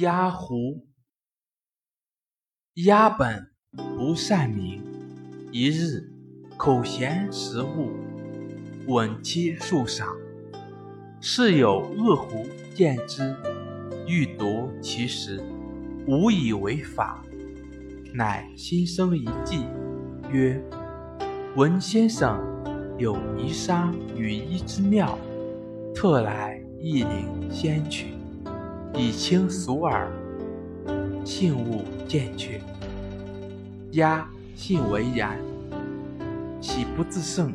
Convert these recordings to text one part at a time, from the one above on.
鸭胡，鸭本不善鸣。一日，口衔食物，吻栖树上。室有恶狐见之，欲夺其食，无以为法，乃心生一计，曰：“闻先生有移沙羽衣之妙，特来一领先取。”以清俗耳，信物见却。鸭信为然，喜不自胜，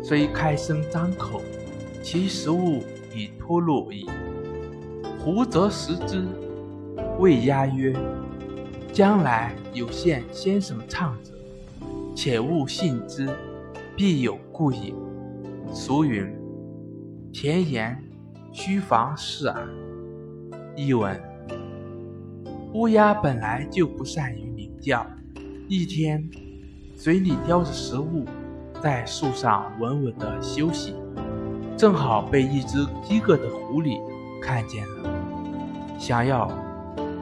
虽开声张口，其食物已脱落矣。胡则食之，谓鸭曰：“将来有见先生唱者，且勿信之，必有故也。”俗云：“甜言须防饰耳。”译文：乌鸦本来就不善于鸣叫。一天，嘴里叼着食物，在树上稳稳地休息，正好被一只饥饿的狐狸看见了，想要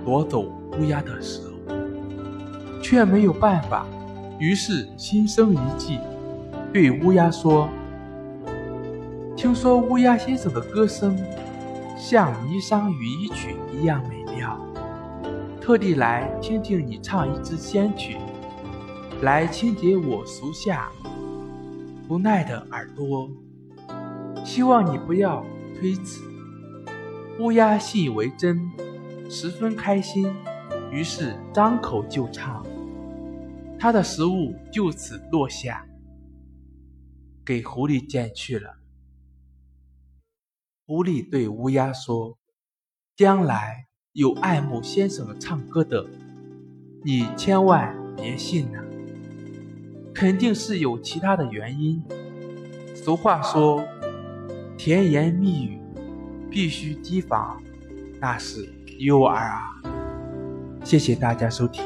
夺走乌鸦的食物，却没有办法，于是心生一计，对乌鸦说：“听说乌鸦先生的歌声。”像《霓裳羽衣曲》一样美妙，特地来听听你唱一支仙曲，来清洁我俗下不耐的耳朵。希望你不要推辞。乌鸦信以为真，十分开心，于是张口就唱，他的食物就此落下，给狐狸捡去了。狐狸对乌鸦说：“将来有爱慕先生唱歌的，你千万别信呐，肯定是有其他的原因。俗话说，甜言蜜语必须提防，那是诱饵啊！”谢谢大家收听。